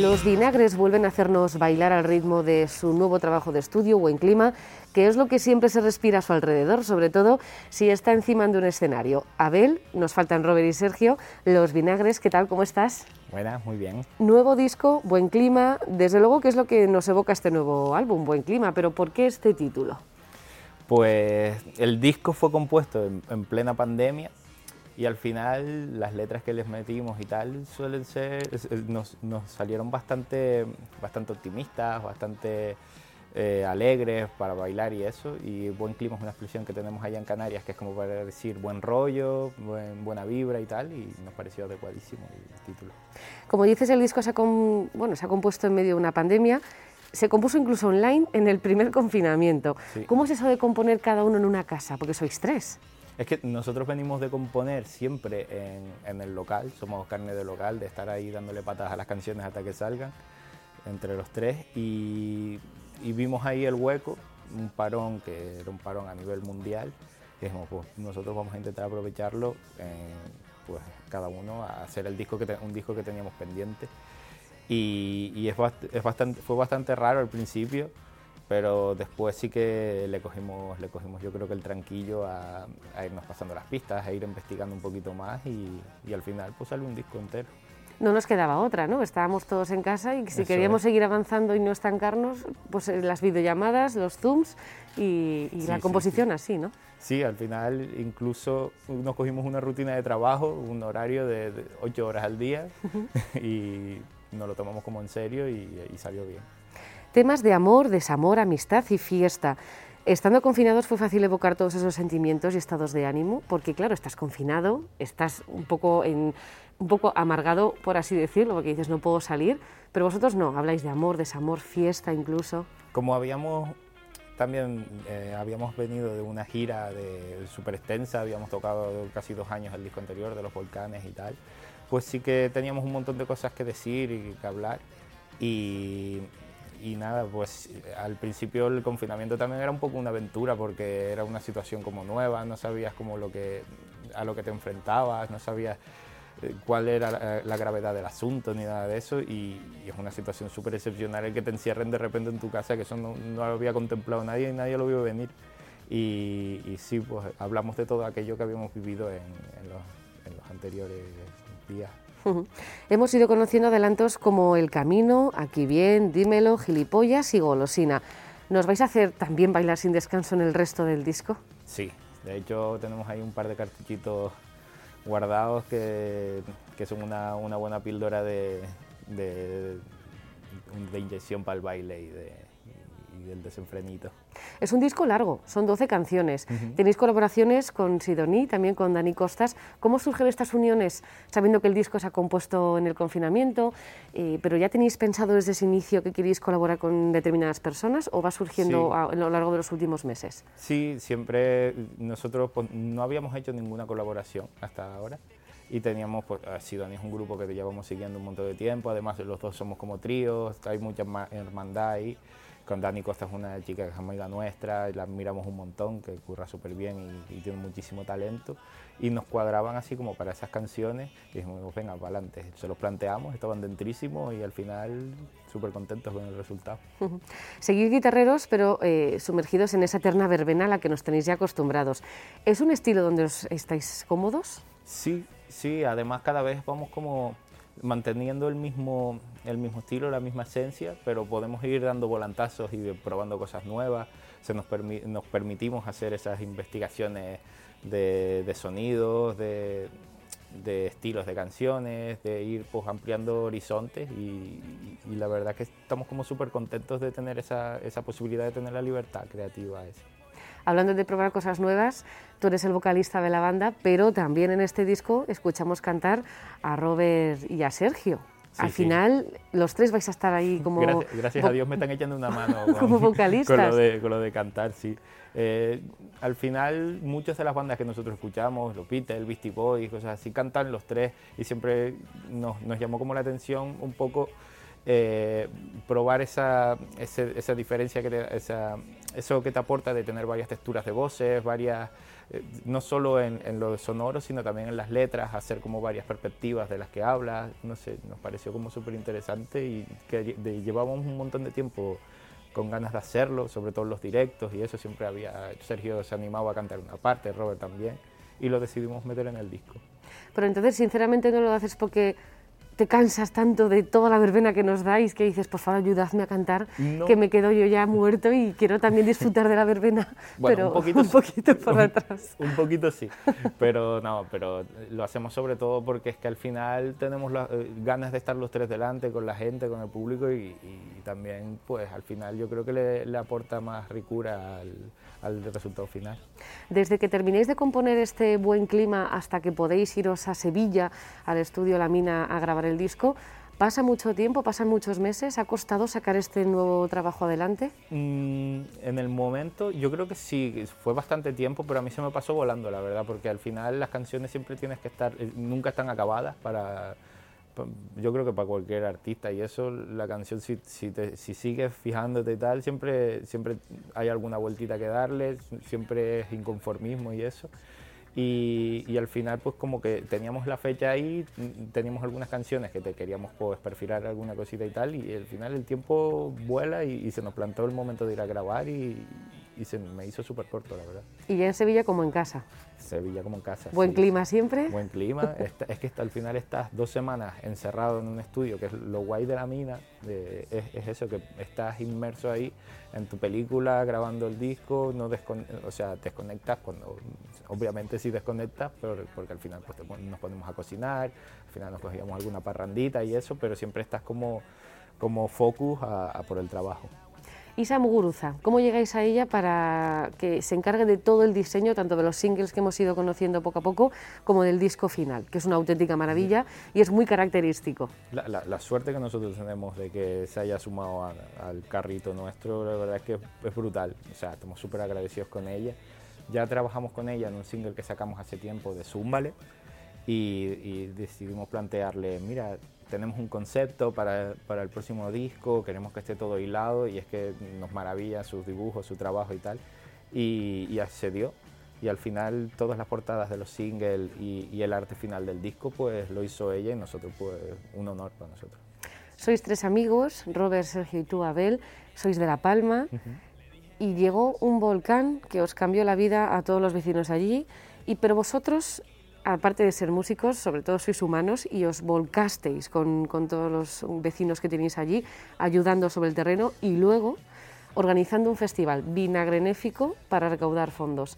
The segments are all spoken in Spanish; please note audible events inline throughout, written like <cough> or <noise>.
Los vinagres vuelven a hacernos bailar al ritmo de su nuevo trabajo de estudio, Buen Clima, que es lo que siempre se respira a su alrededor, sobre todo si está encima de un escenario. Abel, nos faltan Robert y Sergio, Los vinagres, ¿qué tal? ¿Cómo estás? Buenas, muy bien. Nuevo disco, Buen Clima, desde luego que es lo que nos evoca este nuevo álbum, Buen Clima, pero ¿por qué este título? Pues el disco fue compuesto en, plena pandemia y al final las letras que les metimos y tal suelen ser, nos, salieron bastante, bastante optimistas, bastante eh, alegres para bailar y eso. Y Buen Clima es una expresión que tenemos allá en Canarias que es como para decir buen rollo, buena vibra y tal, y nos pareció adecuadísimo el título. Como dices, el disco se ha, bueno, se ha compuesto en medio de una pandemia. Se compuso incluso online en el primer <laughs> confinamiento. ¿Cómo es eso de componer cada uno en una casa? Porque sois tres. Es que nosotros venimos de componer siempre en, el local, somos carne de local, de estar ahí dándole patas a las canciones hasta que salgan, entre los tres, y, vimos ahí el hueco, un parón que era un parón a nivel mundial, y dijimos, pues nosotros vamos a intentar aprovecharlo, pues cada uno a hacer el disco que un disco que teníamos pendiente. Y, es bastante, fue bastante raro al principio, pero después sí que le cogimos, le cogimos yo creo que el tranquillo a, irnos pasando las pistas, a ir investigando un poquito más y, al final pues salió un disco entero. No nos quedaba otra, ¿no? Estábamos todos en casa y si queríamos seguir avanzando y no estancarnos, pues eh, las videollamadas, los zooms y, la composición así, ¿no? Sí, al final incluso nos cogimos una rutina de trabajo, un horario de, ocho horas al día <laughs> y nos lo tomamos como en serio y salió bien. Temas de amor, desamor, amistad y fiesta. Estando confinados fue fácil evocar todos esos sentimientos y estados de ánimo, porque claro, estás confinado, estás un poco, en, un poco amargado, por así decirlo, porque dices no puedo salir, pero vosotros no, habláis de amor, desamor, fiesta incluso. Como habíamos también eh, habíamos venido de una gira de súper extensa, habíamos tocado casi dos años el disco anterior de los volcanes y tal, pues sí que teníamos un montón de cosas que decir y que hablar. Y, y nada, pues al principio el confinamiento también era un poco una aventura porque era una situación como nueva, no sabías como lo que, a lo que te enfrentabas, no sabías eh, cuál era la, gravedad del asunto ni nada de eso y, es una situación súper excepcional el que te encierren de repente en tu casa, que eso no, lo había contemplado nadie y nadie lo vio venir. Y, sí, pues hablamos de todo aquello que habíamos vivido en los anteriores días. Hemos ido conociendo adelantos como El Camino, Aquí Bien, Dímelo, Gilipollas y Golosina. ¿Nos vais a hacer también bailar sin descanso en el resto del disco? Sí, de hecho tenemos ahí un par de cartuchitos guardados que, son una, buena píldora de, inyección para el baile y de, el desenfrenito. Es un disco largo, son 12 canciones. Tenéis colaboraciones con Sidoní, también con Dani Costas. ¿Cómo surgen estas uniones, sabiendo que el disco se ha compuesto en el confinamiento, eh, pero ya tenéis pensado desde ese inicio que queréis colaborar con determinadas personas o va surgiendo a, lo largo de los últimos meses? Sí, siempre nosotros pues, no habíamos hecho ninguna colaboración hasta ahora y teníamos, pues, Sidoní es un grupo que llevamos siguiendo un montón de tiempo, además los dos somos como tríos, hay mucha hermandad ahí con Dani Costa es una chica que es amiga nuestra, la admiramos un montón, que curra súper bien y, tiene muchísimo talento. Y nos cuadraban así como para esas canciones y dijimos, venga, para adelante. Se los planteamos, estaban dentrísimos y al final súper contentos con el resultado. Seguir guitarreros, pero eh, sumergidos en esa eterna verbena a la que nos tenéis ya acostumbrados. ¿Es un estilo donde os estáis cómodos? Sí, sí, además cada vez vamos como manteniendo el mismo, el mismo estilo, la misma esencia, pero podemos ir dando volantazos y probando cosas nuevas. Se nos, nos permitimos hacer esas investigaciones de, sonidos, de, de, estilos de canciones, de ir pues, ampliando horizontes y, y, la verdad que estamos como súper contentos de tener esa, esa posibilidad de tener la libertad creativa esa hablando de probar cosas nuevas, tú eres el vocalista de la banda, pero también en este disco escuchamos cantar a Robert y a Sergio. Al final, los tres vais a estar ahí como... Gracias, a Dios me están echando una <laughs> mano con, como vocalistas. Con lo, de, con lo de cantar, sí. Eh, al final, muchas de las bandas que nosotros escuchamos, los Beatles, Beastie Boys, cosas así, cantan los tres y siempre nos, nos llamó como la atención un poco eh, probar esa, esa diferencia, que eso que te aporta de tener varias texturas de voces, varias, eh, no solo en, lo sonoro, sino también en las letras, hacer como varias perspectivas de las que hablas, no sé, nos pareció como súper interesante y que llevábamos un montón de tiempo con ganas de hacerlo, sobre todo los directos y eso siempre había, Sergio se animaba a cantar una parte, Robert también, y lo decidimos meter en el disco. Pero entonces, sinceramente, no lo haces porque te cansas tanto de toda la verbena que nos dais que dices, por favor, ayudadme a cantar, que me quedo yo ya muerto y quiero también disfrutar de la verbena, <laughs> pero un poquito, <laughs> un poquito por detrás. <laughs> Un, poquito sí, pero no, pero lo hacemos sobre todo porque es que al final tenemos las eh, ganas de estar los tres delante con la gente, con el público y, también pues al final yo creo que le, le aporta más ricura al, al resultado final. Desde que terminéis de componer este buen clima hasta que podéis iros a Sevilla, al estudio La Mina, a grabar el disco, ¿Pasa mucho tiempo, pasan muchos meses? ¿Ha costado sacar este nuevo trabajo adelante? Mm, en el momento, yo creo que sí, fue bastante tiempo, pero a mí se me pasó volando, la verdad, porque al final las canciones siempre tienes que estar, eh, nunca están acabadas para, yo creo que para cualquier artista y eso, la canción, si, si, si, sigues fijándote y tal, siempre, siempre hay alguna vueltita que darle, siempre es inconformismo y eso. Y, y, al final pues como que teníamos la fecha ahí, teníamos algunas canciones que te queríamos pues perfilar alguna cosita y tal, y al final el tiempo vuela y, y se nos plantó el momento de ir a grabar y, y se me hizo súper corto, la verdad. ¿Y ya en Sevilla como en casa? Sevilla como en casa. ¿Buen clima siempre? Buen clima. <laughs> es que al final estás dos semanas encerrado en un estudio, que es lo guay de la mina, es, eso, que estás inmerso ahí en tu película, grabando el disco, no o sea, desconectas cuando, obviamente sí desconectas, pero, porque al final pues, nos ponemos a cocinar, al final nos cogíamos alguna parrandita y eso, pero siempre estás como, como focus a por el trabajo. Isa Muguruza, ¿cómo llegáis a ella para que se encargue de todo el diseño, tanto de los singles que hemos ido conociendo poco a poco, como del disco final, que es una auténtica maravilla y es muy característico? La, suerte que nosotros tenemos de que se haya sumado al carrito nuestro, la verdad es que es brutal. O sea, estamos súper agradecidos con ella. Ya trabajamos con ella en un single que sacamos hace tiempo de Zúmbale y, y decidimos plantearle, mira, tenemos un concepto para, para, el próximo disco, queremos que esté todo hilado y es que nos maravilla sus dibujos, su trabajo y tal. Y, y accedió. Y al final todas las portadas de los singles y, y, el arte final del disco pues lo hizo ella y nosotros pues un honor para nosotros. Sois tres amigos, Robert, Sergio y tú, Abel, sois de La Palma y llegó un volcán que os cambió la vida a todos los vecinos allí, y, pero vosotros aparte de ser músicos, sobre todo sois humanos y os volcasteis con, todos los vecinos que tenéis allí, ayudando sobre el terreno y luego organizando un festival vinagrenéfico para recaudar fondos.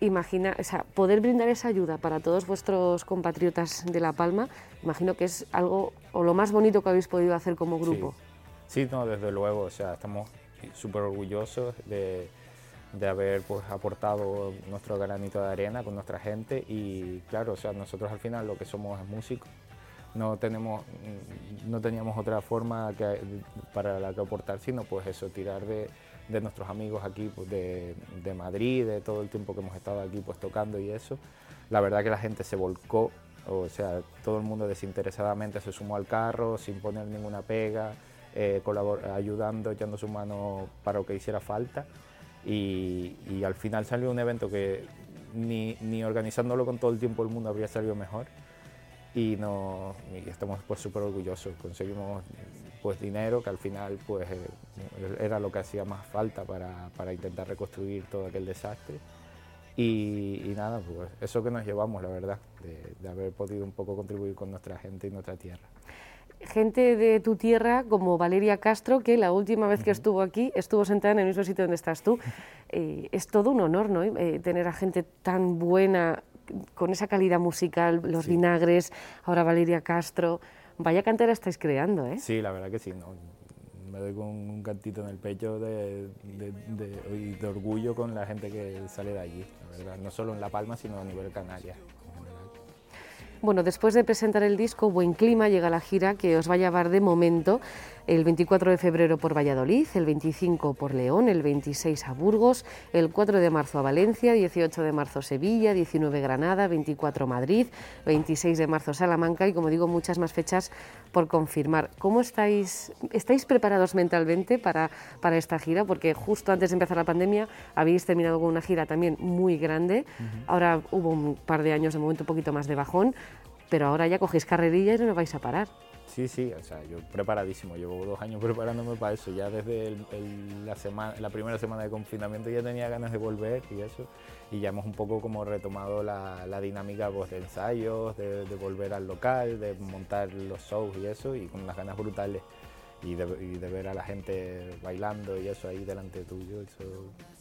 Imagina, o sea, poder brindar esa ayuda para todos vuestros compatriotas de La Palma, imagino que es algo o lo más bonito que habéis podido hacer como grupo. Sí, sí no, desde luego, o sea, estamos súper orgullosos de, de haber pues, aportado nuestro granito de arena con nuestra gente y claro, o sea, nosotros al final lo que somos es músicos, no, tenemos, no teníamos otra forma para la que aportar, sino pues eso, tirar de, de nuestros amigos aquí pues, de, de, Madrid, de todo el tiempo que hemos estado aquí pues tocando y eso. La verdad que la gente se volcó, o sea, todo el mundo desinteresadamente se sumó al carro sin poner ninguna pega, eh, ayudando, echando su mano para lo que hiciera falta y, al final salió un evento que ni, ni, organizándolo con todo el tiempo del mundo habría salido mejor. Y, estamos pues súper orgullosos, conseguimos pues dinero que al final pues eh, era lo que hacía más falta para, intentar reconstruir todo aquel desastre. Y, nada, pues eso que nos llevamos la verdad, de haber podido un poco contribuir con nuestra gente y nuestra tierra gente de tu tierra como Valeria Castro, que la última vez que estuvo aquí estuvo sentada en el mismo sitio donde estás tú. <laughs> Eh, es todo un honor ¿no? Eh, tener a gente tan buena, con esa calidad musical, los vinagres, ahora Valeria Castro. Vaya cantera estáis creando, ¿eh? Sí, la verdad que sí. ¿no? Me doy con un cantito en el pecho de, de, de, orgullo con la gente que sale de allí, la verdad. No solo en La Palma, sino a nivel Canarias. Bueno, después de presentar el disco Buen Clima llega la gira que os va a llevar de momento el 24 de febrero por Valladolid, el 25 por León, el 26 a Burgos, el 4 de marzo a Valencia, 18 de marzo Sevilla, 19 Granada, 24 Madrid, 26 de marzo Salamanca y, como digo, muchas más fechas por confirmar. ¿Cómo estáis, estáis preparados mentalmente para, para esta gira? Porque justo antes de empezar la pandemia habéis terminado con una gira también muy grande. Ahora hubo un par de años de momento un poquito más de bajón, pero ahora ya cogéis carrerilla y no vais a parar. Sí, sí, o sea, yo preparadísimo, llevo dos años preparándome para eso, ya desde la, semana, la primera semana de confinamiento ya tenía ganas de volver y eso, y ya hemos un poco como retomado la, dinámica pues, de ensayos, de, de, volver al local, de montar los shows y eso, y con unas ganas brutales y de, ver a la gente bailando y eso ahí delante tuyo, eso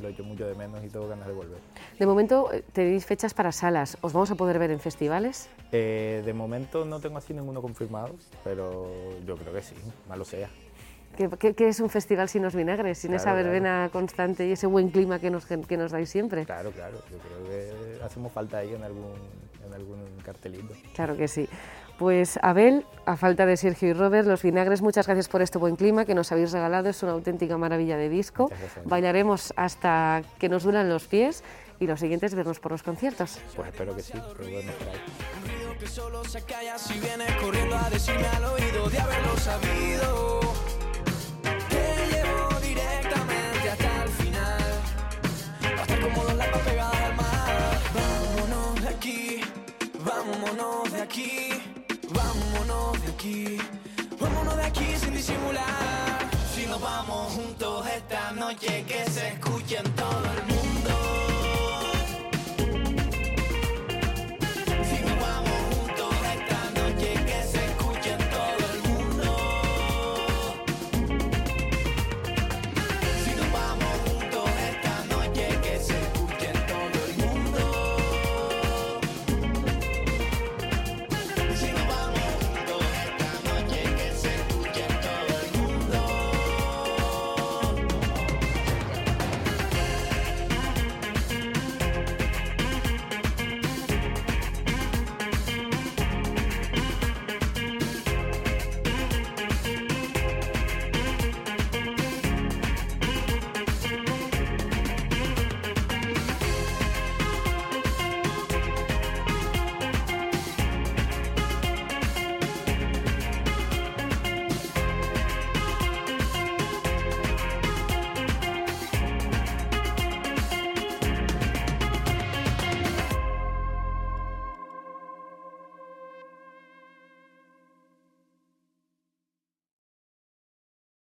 lo he hecho mucho de menos y tengo ganas de volver. De momento eh, tenéis fechas para salas, ¿os vamos a poder ver en festivales? Eh, de momento no tengo así ninguno confirmado, pero yo creo que sí, malo sea. ¿Qué, qué, es un festival sin los vinagres, sin esa verbena constante y ese buen clima que nos, que nos dais siempre? Claro, claro, yo creo que hacemos falta ahí en algún, en algún cartelito. Claro que sí. Pues Abel, a falta de Sergio y Robert, los vinagres, muchas gracias por este buen clima que nos habéis regalado, es una auténtica maravilla de disco. Bailaremos hasta que nos duran los pies y lo siguiente es vernos por los conciertos. Pues espero que sí, pero bueno, por ahí. que solo se calla si vienes corriendo a decirme al oído de haberlo sabido. Te llevo directamente hasta el final, hasta como la pegada al mar. Vámonos de aquí, vámonos de aquí. Aquí, vámonos de aquí sin disimular. Si nos vamos juntos esta noche, que se escuche en todo el mundo.